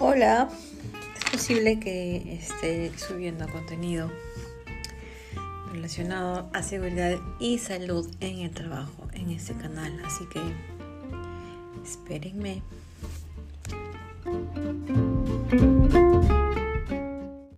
Hola, es posible que esté subiendo contenido relacionado a seguridad y salud en el trabajo en este canal, así que espérenme.